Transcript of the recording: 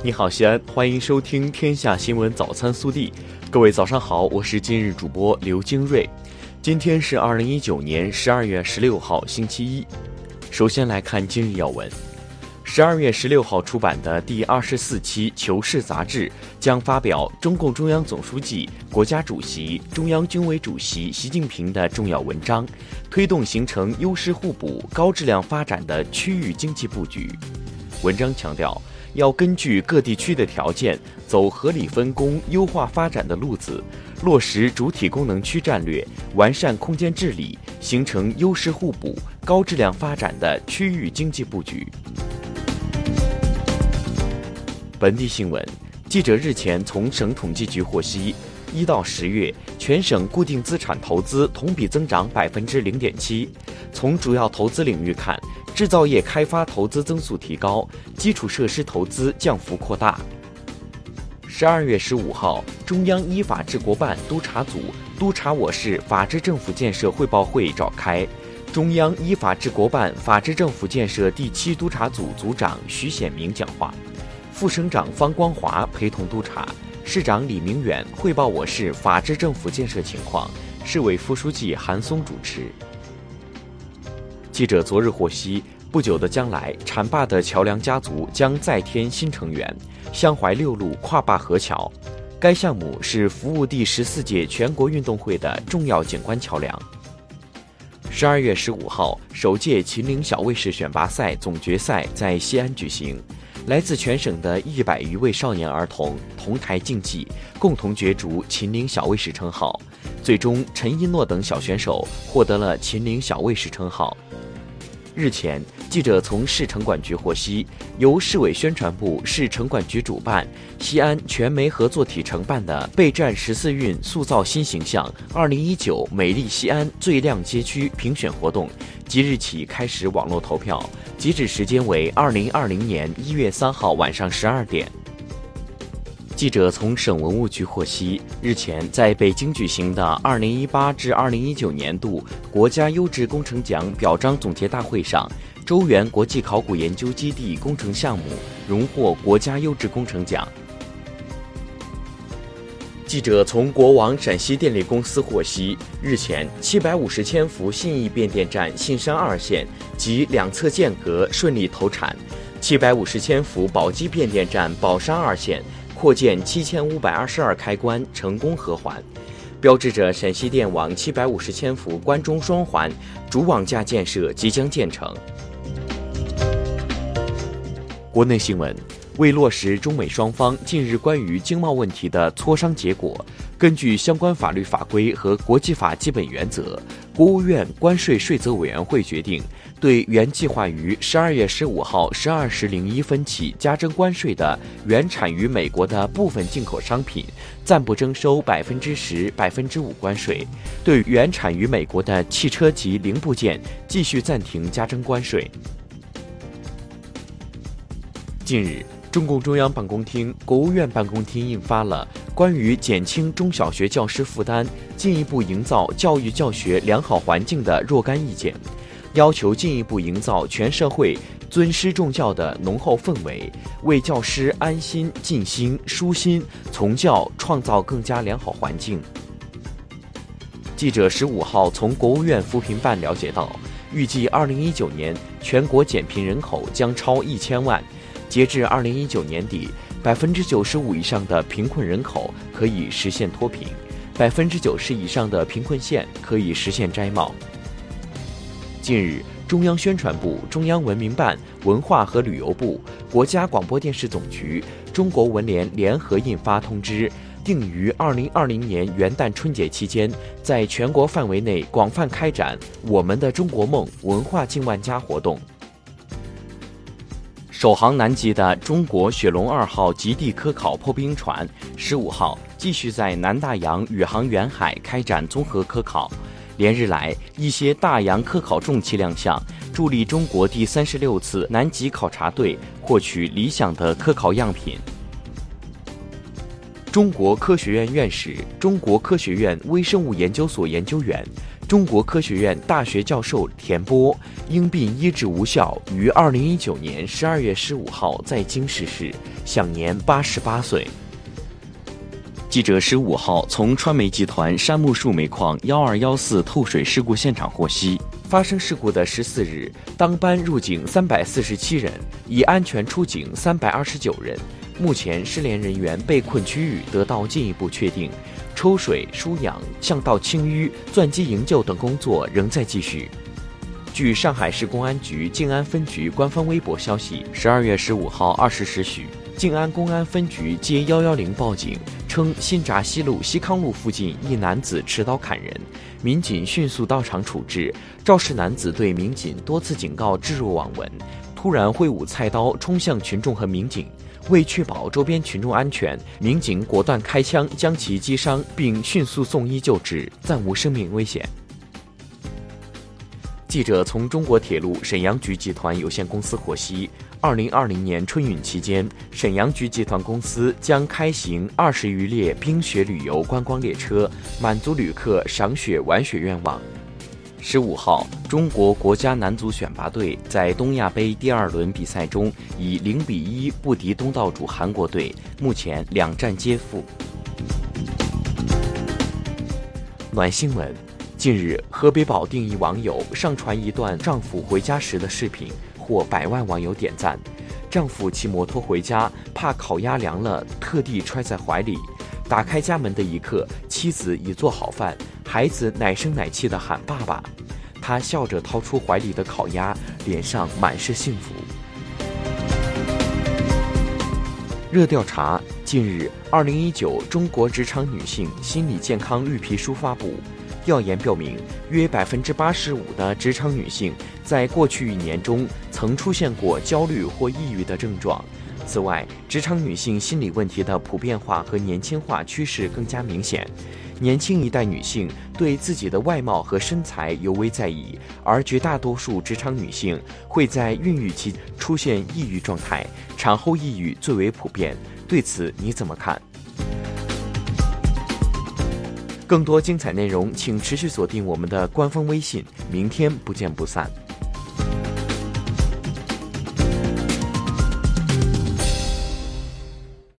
你好，西安，欢迎收听《天下新闻早餐速递》。各位早上好，我是今日主播刘金瑞。今天是二零一九年十二月十六号，星期一。首先来看今日要闻。十二月十六号出版的第二十四期《求是》杂志将发表中共中央总书记、国家主席、中央军委主席习近平的重要文章，推动形成优势互补、高质量发展的区域经济布局。文章强调。要根据各地区的条件，走合理分工、优化发展的路子，落实主体功能区战略，完善空间治理，形成优势互补、高质量发展的区域经济布局。本地新闻，记者日前从省统计局获悉，一到十月，全省固定资产投资同比增长百分之零点七。从主要投资领域看，制造业开发投资增速提高，基础设施投资降幅扩大。十二月十五号，中央依法治国办督查组督查我市法治政府建设汇报会召开，中央依法治国办法治政府建设第七督查组组长徐显明讲话，副省长方光华陪同督查，市长李明远汇报我市法治政府建设情况，市委副书记韩松主持。记者昨日获悉，不久的将来，浐灞的桥梁家族将再添新成员——湘淮六路跨灞河桥。该项目是服务第十四届全国运动会的重要景观桥梁。十二月十五号，首届秦岭小卫士选拔赛总决赛在西安举行，来自全省的一百余位少年儿童同台竞技，共同角逐秦岭小卫士称号。最终，陈一诺等小选手获得了秦岭小卫士称号。日前，记者从市城管局获悉，由市委宣传部、市城管局主办、西安全媒合作体承办的“备战十四运，塑造新形象—— ”2019 美丽西安最靓街区”评选活动，即日起开始网络投票，截止时间为2020年1月3号晚上12点。记者从省文物局获悉，日前在北京举行的2018至2019年度国家优质工程奖表彰总结大会上，周原国际考古研究基地工程项目荣获国家优质工程奖。记者从国网陕西电力公司获悉，日前750千伏信义变电站信山二线及两侧间隔顺利投产，750千伏宝鸡变电站宝山二线。扩建七千五百二十二开关成功合环，标志着陕西电网七百五十千伏关中双环主网架建设即将建成。国内新闻。为落实中美双方近日关于经贸问题的磋商结果，根据相关法律法规和国际法基本原则，国务院关税税则委员会决定，对原计划于十二月十五号十二时零一分起加征关税的原产于美国的部分进口商品，暂不征收百分之十、百分之五关税；对原产于美国的汽车及零部件，继续暂停加征关税。近日。中共中央办公厅、国务院办公厅印发了关于减轻中小学教师负担、进一步营造教育教学良好环境的若干意见，要求进一步营造全社会尊师重教的浓厚氛围，为教师安心、尽心、舒心从教创造更加良好环境。记者十五号从国务院扶贫办了解到，预计二零一九年全国减贫人口将超一千万。截至二零一九年底，百分之九十五以上的贫困人口可以实现脱贫，百分之九十以上的贫困县可以实现摘帽。近日，中央宣传部、中央文明办、文化和旅游部、国家广播电视总局、中国文联联合印发通知，定于二零二零年元旦春节期间，在全国范围内广泛开展“我们的中国梦”文化进万家活动。首航南极的中国雪龙二号极地科考破冰船，十五号继续在南大洋宇航员海开展综合科考。连日来，一些大洋科考重器亮相，助力中国第三十六次南极考察队获取理想的科考样品。中国科学院院士、中国科学院微生物研究所研究员。中国科学院大学教授田波因病医治无效，于二零一九年十二月十五号在京逝世，享年八十八岁。记者十五号从川煤集团杉木树煤矿幺二幺四透水事故现场获悉，发生事故的十四日，当班入警三百四十七人，已安全出警三百二十九人。目前失联人员被困区域得到进一步确定，抽水、输氧、巷道清淤、钻机营救等工作仍在继续。据上海市公安局静安分局官方微博消息，十二月十五号二十时许。静安公安分局接幺幺零报警，称新闸西路西康路附近一男子持刀砍人，民警迅速到场处置。肇事男子对民警多次警告置若罔闻，突然挥舞菜刀冲向群众和民警。为确保周边群众安全，民警果断开枪将其击伤，并迅速送医救治，暂无生命危险。记者从中国铁路沈阳局集团有限公司获悉，二零二零年春运期间，沈阳局集团公司将开行二十余列冰雪旅游观光列车，满足旅客赏雪玩雪愿望。十五号，中国国家男足选拔队在东亚杯第二轮比赛中以零比一不敌东道主韩国队，目前两战皆负。暖新闻。近日，河北保定一网友上传一段丈夫回家时的视频，获百万网友点赞。丈夫骑摩托回家，怕烤鸭凉了，特地揣在怀里。打开家门的一刻，妻子已做好饭，孩子奶声奶气地喊爸爸。他笑着掏出怀里的烤鸭，脸上满是幸福。热调查：近日，二零一九中国职场女性心理健康绿皮书发布。调研表明，约百分之八十五的职场女性在过去一年中曾出现过焦虑或抑郁的症状。此外，职场女性心理问题的普遍化和年轻化趋势更加明显。年轻一代女性对自己的外貌和身材尤为在意，而绝大多数职场女性会在孕育期出现抑郁状态，产后抑郁最为普遍。对此你怎么看？更多精彩内容，请持续锁定我们的官方微信。明天不见不散。